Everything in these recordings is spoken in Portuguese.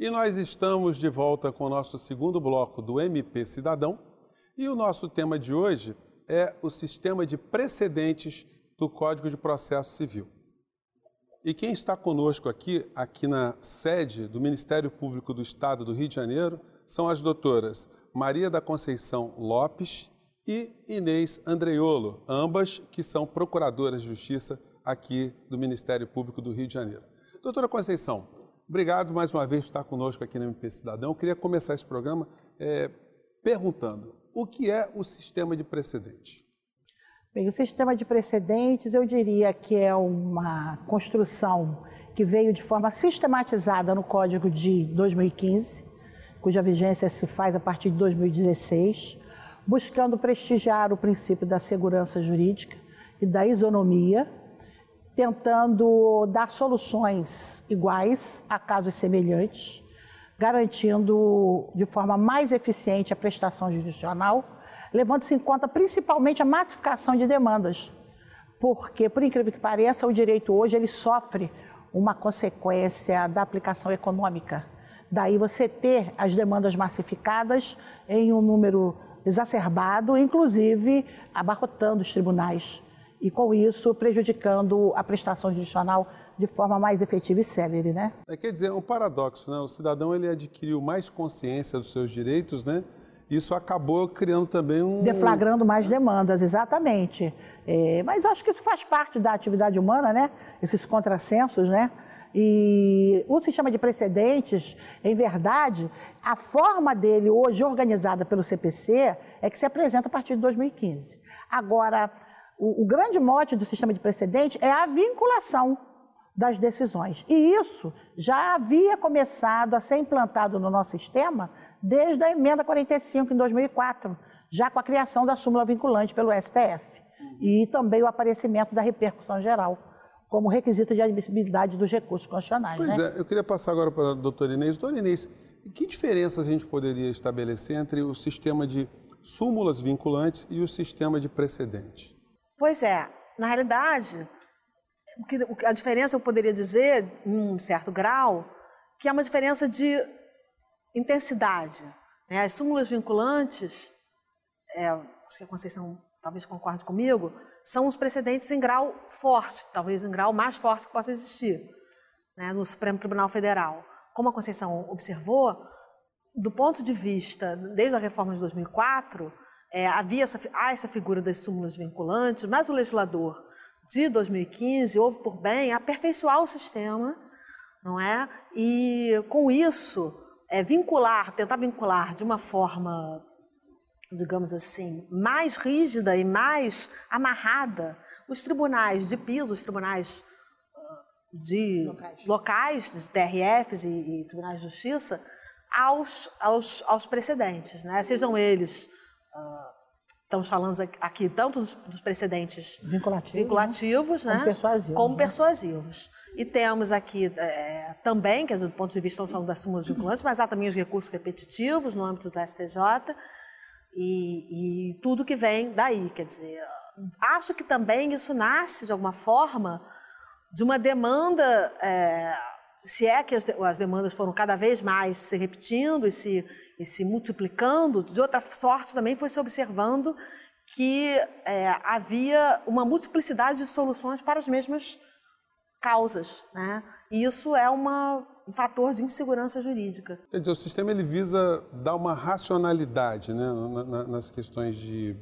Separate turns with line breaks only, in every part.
E nós estamos de volta com o nosso segundo bloco do MP Cidadão. E o nosso tema de hoje é o sistema de precedentes do Código de Processo Civil. E quem está conosco aqui, aqui na sede do Ministério Público do Estado do Rio de Janeiro, são as doutoras Maria da Conceição Lopes e Inês Andreiolo, ambas que são procuradoras de justiça aqui do Ministério Público do Rio de Janeiro. Doutora Conceição, obrigado mais uma vez por estar conosco aqui no MP Cidadão. Eu queria começar esse programa é, perguntando o que é o sistema de precedentes?
Bem, o sistema de precedentes eu diria que é uma construção que veio de forma sistematizada no Código de 2015, cuja vigência se faz a partir de 2016, buscando prestigiar o princípio da segurança jurídica e da isonomia, tentando dar soluções iguais a casos semelhantes garantindo de forma mais eficiente a prestação jurisdicional, levando-se em conta principalmente a massificação de demandas. Porque, por incrível que pareça, o direito hoje ele sofre uma consequência da aplicação econômica. Daí você ter as demandas massificadas em um número exacerbado, inclusive abarrotando os tribunais e, com isso, prejudicando a prestação judicial de forma mais efetiva e célere, né?
É, quer dizer, é um paradoxo, né? O cidadão ele adquiriu mais consciência dos seus direitos, né? Isso acabou criando também um...
Deflagrando mais demandas, exatamente. É, mas acho que isso faz parte da atividade humana, né? Esses contrassensos, né? E o sistema de precedentes, em verdade, a forma dele hoje organizada pelo CPC é que se apresenta a partir de 2015. Agora, o, o grande mote do sistema de precedente é a vinculação das decisões. E isso já havia começado a ser implantado no nosso sistema desde a emenda 45 em 2004, já com a criação da súmula vinculante pelo STF e também o aparecimento da repercussão geral como requisito de admissibilidade dos recursos constitucionais.
Pois
né?
é, eu queria passar agora para a doutora Inês. Doutora Inês, que diferenças a gente poderia estabelecer entre o sistema de súmulas vinculantes e o sistema de precedentes?
Pois é, na realidade, a diferença eu poderia dizer, em um certo grau, que é uma diferença de intensidade. Né? As súmulas vinculantes, é, acho que a Conceição talvez concorde comigo, são os precedentes em grau forte, talvez em grau mais forte que possa existir né, no Supremo Tribunal Federal. Como a Conceição observou, do ponto de vista, desde a reforma de 2004, é, havia essa, há essa figura das súmulas vinculantes, mas o legislador de 2015 houve por bem aperfeiçoar o sistema, não é? E com isso, é, vincular, tentar vincular de uma forma, digamos assim, mais rígida e mais amarrada os tribunais de piso, os tribunais ah, de locais, locais de TRFs e, e tribunais de justiça, aos, aos, aos precedentes, né? sejam eles estamos falando aqui tanto dos, dos precedentes
vinculativos,
vinculativos
né?
né?
como persuasivos.
Como
né?
persuasivos. E temos aqui é, também, quer dizer, do ponto de vista, estamos falando das súmulas vinculantes, mas há também os recursos repetitivos no âmbito do STJ e, e tudo que vem daí. Quer dizer, acho que também isso nasce, de alguma forma, de uma demanda. É, se é que as, as demandas foram cada vez mais se repetindo e se e se multiplicando, de outra sorte também foi se observando que é, havia uma multiplicidade de soluções para as mesmas causas. Né? E isso é uma, um fator de insegurança jurídica.
Quer dizer, o sistema ele visa dar uma racionalidade né, nas questões de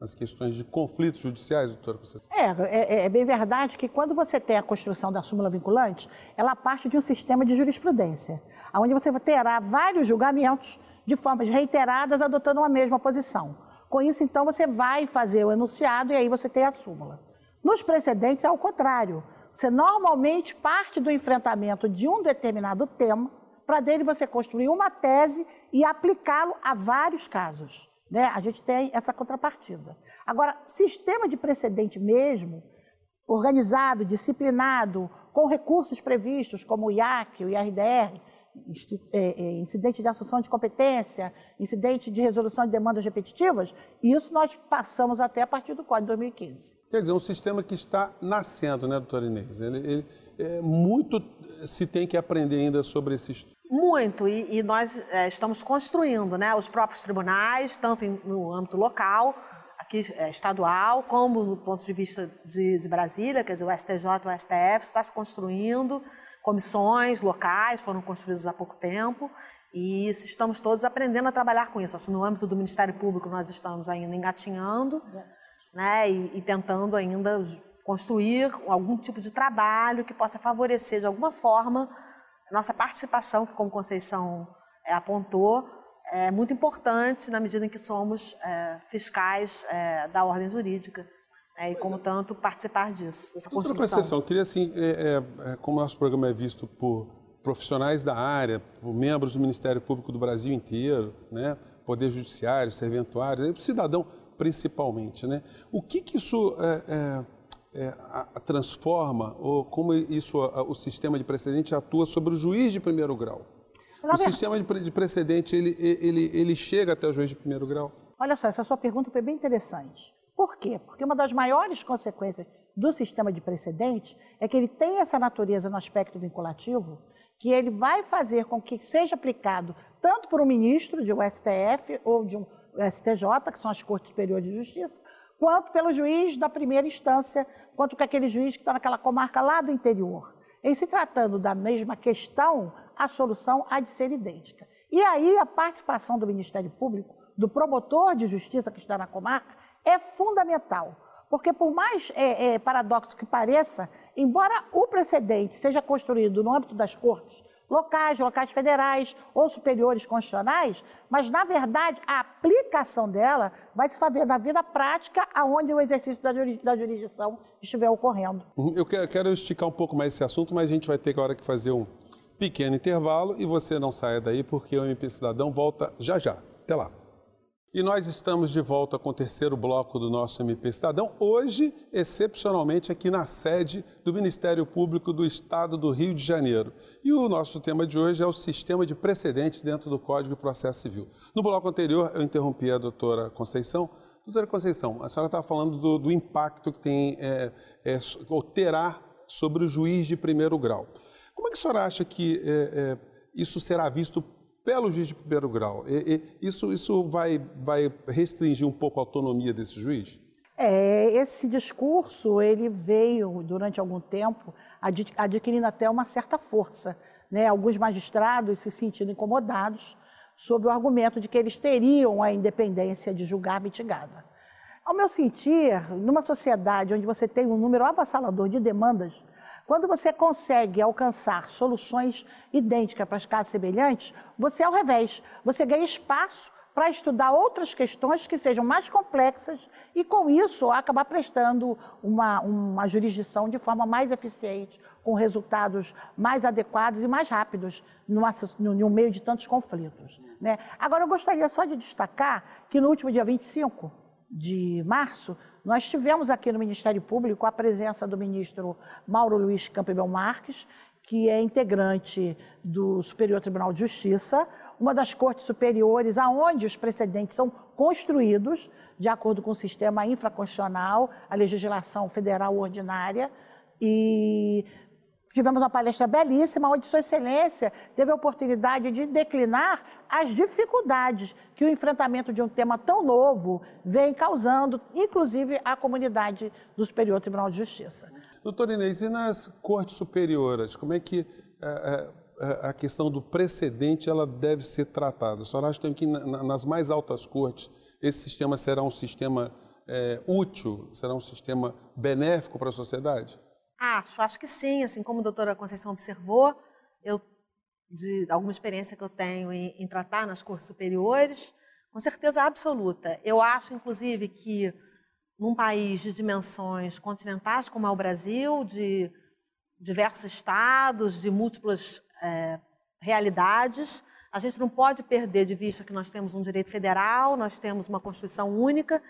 nas questões de conflitos judiciais, doutora?
É, é, é, bem verdade que quando você tem a construção da súmula vinculante, ela parte de um sistema de jurisprudência, onde você terá vários julgamentos de formas reiteradas, adotando uma mesma posição. Com isso, então, você vai fazer o enunciado e aí você tem a súmula. Nos precedentes, é o contrário. Você normalmente parte do enfrentamento de um determinado tema para dele você construir uma tese e aplicá-lo a vários casos. Né? A gente tem essa contrapartida. Agora, sistema de precedente mesmo, organizado, disciplinado, com recursos previstos, como o IAC, o IRDR, é, é, incidente de assunção de competência, incidente de resolução de demandas repetitivas, isso nós passamos até a partir do Código de 2015.
Quer dizer, um sistema que está nascendo, né, doutora Inês? Ele, ele é, muito se tem que aprender ainda sobre esses...
Muito, e, e nós é, estamos construindo né, os próprios tribunais, tanto em, no âmbito local, aqui é, estadual, como no ponto de vista de, de Brasília, quer dizer, o STJ, o STF está se construindo, comissões locais foram construídas há pouco tempo, e estamos todos aprendendo a trabalhar com isso. Acho que no âmbito do Ministério Público nós estamos ainda engatinhando, né, e, e tentando ainda construir algum tipo de trabalho que possa favorecer de alguma forma nossa participação, que como Conceição é, apontou, é muito importante na medida em que somos é, fiscais é, da ordem jurídica. É, e, como tanto, participar disso, dessa construção.
Doutora Conceição, eu queria, assim, é, é, é, como nosso programa é visto por profissionais da área, por membros do Ministério Público do Brasil inteiro, né, Poder Judiciário, serventuário, cidadão principalmente, né? O que que isso é, a, a transforma ou como isso a, o sistema de precedente atua sobre o juiz de primeiro grau? Na o verdade... sistema de, de precedente ele, ele, ele chega até o juiz de primeiro grau?
Olha só, essa sua pergunta foi bem interessante. Por quê? Porque uma das maiores consequências do sistema de precedente é que ele tem essa natureza no aspecto vinculativo, que ele vai fazer com que seja aplicado tanto por um ministro de um STF ou de um STJ, que são as Cortes Superiores de Justiça, quanto pelo juiz da primeira instância, quanto com aquele juiz que está naquela comarca lá do interior. Em se tratando da mesma questão, a solução há de ser idêntica. E aí a participação do Ministério Público, do promotor de justiça que está na comarca, é fundamental. Porque, por mais é, é, paradoxo que pareça, embora o precedente seja construído no âmbito das cortes, locais, locais federais ou superiores constitucionais, mas, na verdade, a aplicação dela vai se fazer na vida prática aonde o exercício da jurisdição estiver ocorrendo.
Uhum. Eu quero esticar um pouco mais esse assunto, mas a gente vai ter agora que fazer um pequeno intervalo e você não saia daí porque o MP Cidadão volta já já. Até lá. E nós estamos de volta com o terceiro bloco do nosso MP Cidadão, hoje, excepcionalmente, aqui na sede do Ministério Público do Estado do Rio de Janeiro. E o nosso tema de hoje é o sistema de precedentes dentro do Código de Processo Civil. No bloco anterior, eu interrompi a doutora Conceição. Doutora Conceição, a senhora estava falando do, do impacto que tem, é, é, terá sobre o juiz de primeiro grau. Como é que a senhora acha que é, é isso será visto pelo juiz de primeiro grau. E, e, isso isso vai, vai restringir um pouco a autonomia desse juiz?
É, esse discurso ele veio durante algum tempo adquirindo até uma certa força. Né? Alguns magistrados se sentindo incomodados sob o argumento de que eles teriam a independência de julgar mitigada. Ao meu sentir, numa sociedade onde você tem um número avassalador de demandas, quando você consegue alcançar soluções idênticas para as casos semelhantes, você ao revés, você ganha espaço para estudar outras questões que sejam mais complexas e, com isso, acabar prestando uma, uma jurisdição de forma mais eficiente, com resultados mais adequados e mais rápidos no, meio de tantos conflitos. Né? Agora, eu gostaria só de destacar que no último dia 25 de março, nós tivemos aqui no Ministério Público a presença do ministro Mauro Luiz Campbell Marques, que é integrante do Superior Tribunal de Justiça, uma das cortes superiores aonde os precedentes são construídos de acordo com o sistema infraconstitucional, a legislação federal ordinária, e Tivemos uma palestra belíssima, onde Sua Excelência teve a oportunidade de declinar as dificuldades que o enfrentamento de um tema tão novo vem causando, inclusive à comunidade do Superior Tribunal de Justiça.
Doutora Inês, e nas cortes superiores, como é que é, é, a questão do precedente ela deve ser tratada? A senhora acha que nas mais altas cortes esse sistema será um sistema é, útil, será um sistema benéfico para a sociedade?
Acho, acho que sim. Assim como a doutora Conceição observou, eu, de alguma experiência que eu tenho em, em tratar nas cursos superiores, com certeza absoluta. Eu acho, inclusive, que num país de dimensões continentais como é o Brasil, de diversos estados, de múltiplas é, realidades, a gente não pode perder de vista que nós temos um direito federal, nós temos uma Constituição única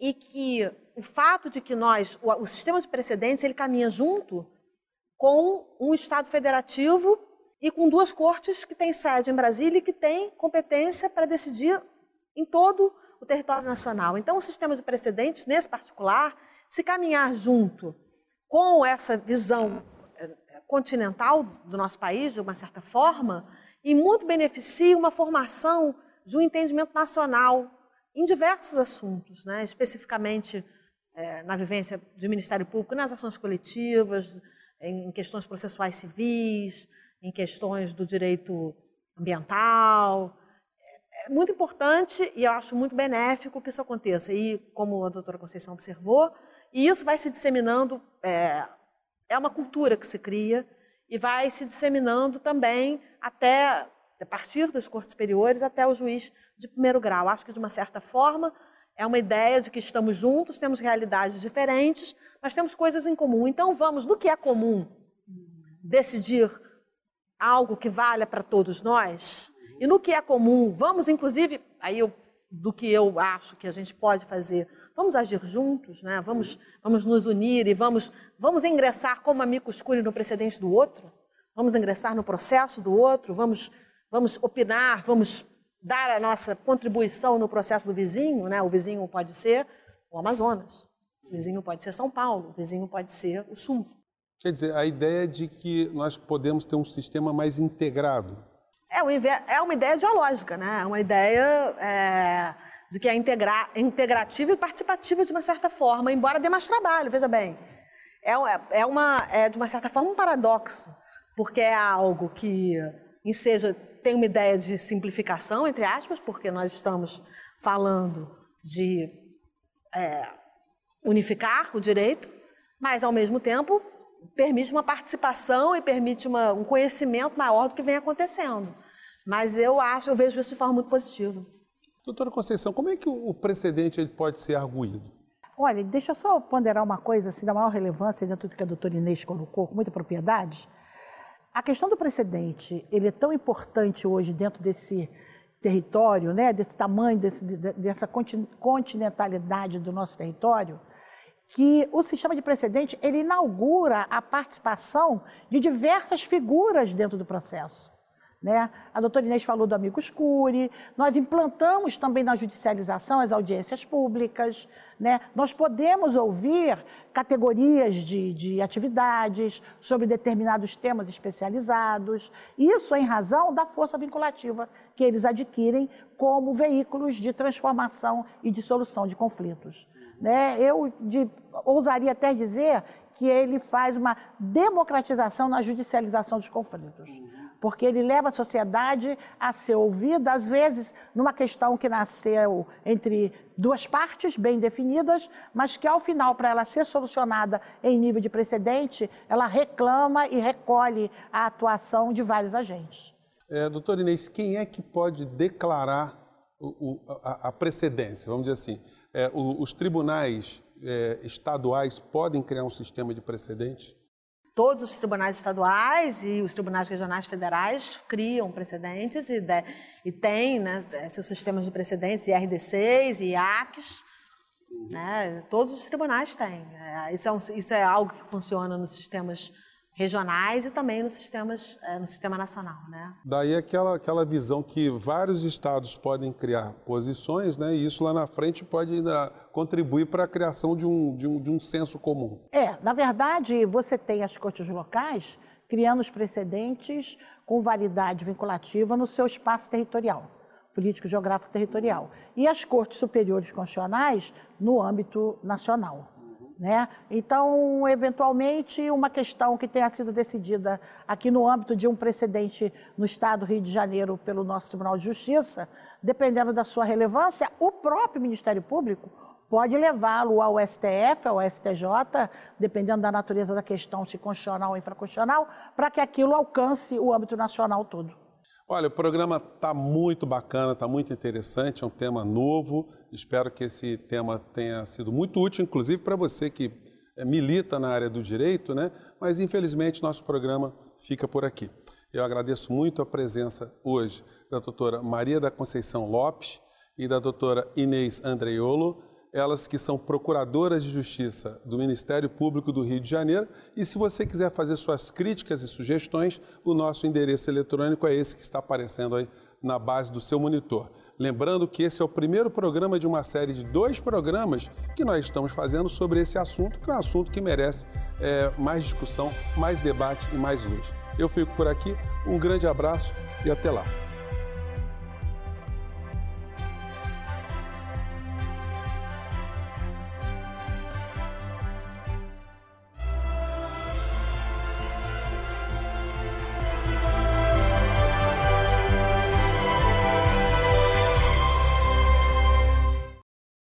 e que o fato de que nós, o, o sistema de precedentes, ele caminha junto com um Estado federativo e com duas cortes que têm sede em Brasília e que têm competência para decidir em todo o território nacional. Então, o sistema de precedentes, nesse particular, se caminhar junto com essa visão eh, continental do nosso país, de uma certa forma, e muito beneficia uma formação de um entendimento nacional em diversos assuntos, né? especificamente é, na vivência do Ministério Público, nas ações coletivas, em questões processuais civis, em questões do direito ambiental. É muito importante e eu acho muito benéfico que isso aconteça. E, como a doutora Conceição observou, e isso vai se disseminando, é, é uma cultura que se cria e vai se disseminando também até, a partir das cortes superiores, até o juiz de primeiro grau. Acho que, de uma certa forma, é uma ideia de que estamos juntos, temos realidades diferentes, mas temos coisas em comum. Então, vamos, no que é comum, decidir algo que valha para todos nós. E no que é comum, vamos, inclusive, aí eu, do que eu acho que a gente pode fazer, vamos agir juntos, né? vamos, vamos nos unir e vamos, vamos ingressar como amigo escuro no precedente do outro, vamos ingressar no processo do outro, vamos, vamos opinar, vamos dar a nossa contribuição no processo do vizinho, né? O vizinho pode ser o Amazonas, o vizinho pode ser São Paulo, o vizinho pode ser o Sul.
Quer dizer, a ideia de que nós podemos ter um sistema mais integrado.
É uma, é uma ideia dialógica, né? É uma ideia é, de que é integra, integrativa e participativa de uma certa forma, embora dê mais trabalho, veja bem. É, é, uma, é de uma certa forma um paradoxo, porque é algo que enseja tem uma ideia de simplificação, entre aspas, porque nós estamos falando de é, unificar o direito, mas, ao mesmo tempo, permite uma participação e permite uma, um conhecimento maior do que vem acontecendo. Mas eu acho, eu vejo isso de forma muito positiva.
Doutora Conceição, como é que o precedente ele pode ser arguído?
Olha, deixa eu só ponderar uma coisa assim, da maior relevância dentro do que a doutora Inês colocou, com muita propriedade. A questão do precedente, ele é tão importante hoje dentro desse território, né, desse tamanho, desse, dessa continentalidade do nosso território, que o sistema de precedente ele inaugura a participação de diversas figuras dentro do processo. Né? A doutora Inês falou do amigo escure, nós implantamos também na judicialização as audiências públicas, né? nós podemos ouvir categorias de, de atividades sobre determinados temas especializados, isso em razão da força vinculativa que eles adquirem como veículos de transformação e de solução de conflitos. Né? Eu de, ousaria até dizer que ele faz uma democratização na judicialização dos conflitos porque ele leva a sociedade a ser ouvida, às vezes, numa questão que nasceu entre duas partes bem definidas, mas que, ao final, para ela ser solucionada em nível de precedente, ela reclama e recolhe a atuação de vários agentes.
É, doutor Inês, quem é que pode declarar o, o, a, a, precedência? Vamos dizer assim, é, o, os tribunais é, estaduais podem criar um sistema de precedente?
Todos os tribunais estaduais e os tribunais regionais federais criam precedentes e, de, e têm né, seus sistemas de precedentes, IRD6 e IACs. Né, todos os tribunais têm. É, isso, é um, isso é algo que funciona nos sistemas regionais e também nos sistemas, é, no sistema nacional. Né?
Daí aquela, aquela visão que vários estados podem criar posições, né, e isso lá na frente pode ainda contribuir para a criação de um, de, um, de um senso comum.
É, na verdade, você tem as cortes locais criando os precedentes com validade vinculativa no seu espaço territorial, político geográfico territorial, e as cortes superiores constitucionais no âmbito nacional. Né? Então, eventualmente, uma questão que tenha sido decidida aqui no âmbito de um precedente no Estado do Rio de Janeiro pelo nosso Tribunal de Justiça, dependendo da sua relevância, o próprio Ministério Público pode levá-lo ao STF, ao STJ, dependendo da natureza da questão, se constitucional ou infraconstitucional, para que aquilo alcance o âmbito nacional todo.
Olha, o programa está muito bacana, está muito interessante, é um tema novo. Espero que esse tema tenha sido muito útil, inclusive para você que eh, milita na área do direito, né? Mas infelizmente nosso programa fica por aqui. Eu agradeço muito a presença hoje da doutora Maria da Conceição Lopes e da doutora Inês Andreiolo. Elas que são procuradoras de justiça do Ministério Público do Rio de Janeiro. E se você quiser fazer suas críticas e sugestões, o nosso endereço eletrônico é esse que está aparecendo aí na base do seu monitor. Lembrando que esse é o primeiro programa de uma série de dois programas que nós estamos fazendo sobre esse assunto, que é um assunto que merece é, mais discussão, mais debate e mais luz. Eu fico por aqui, um grande abraço e até lá.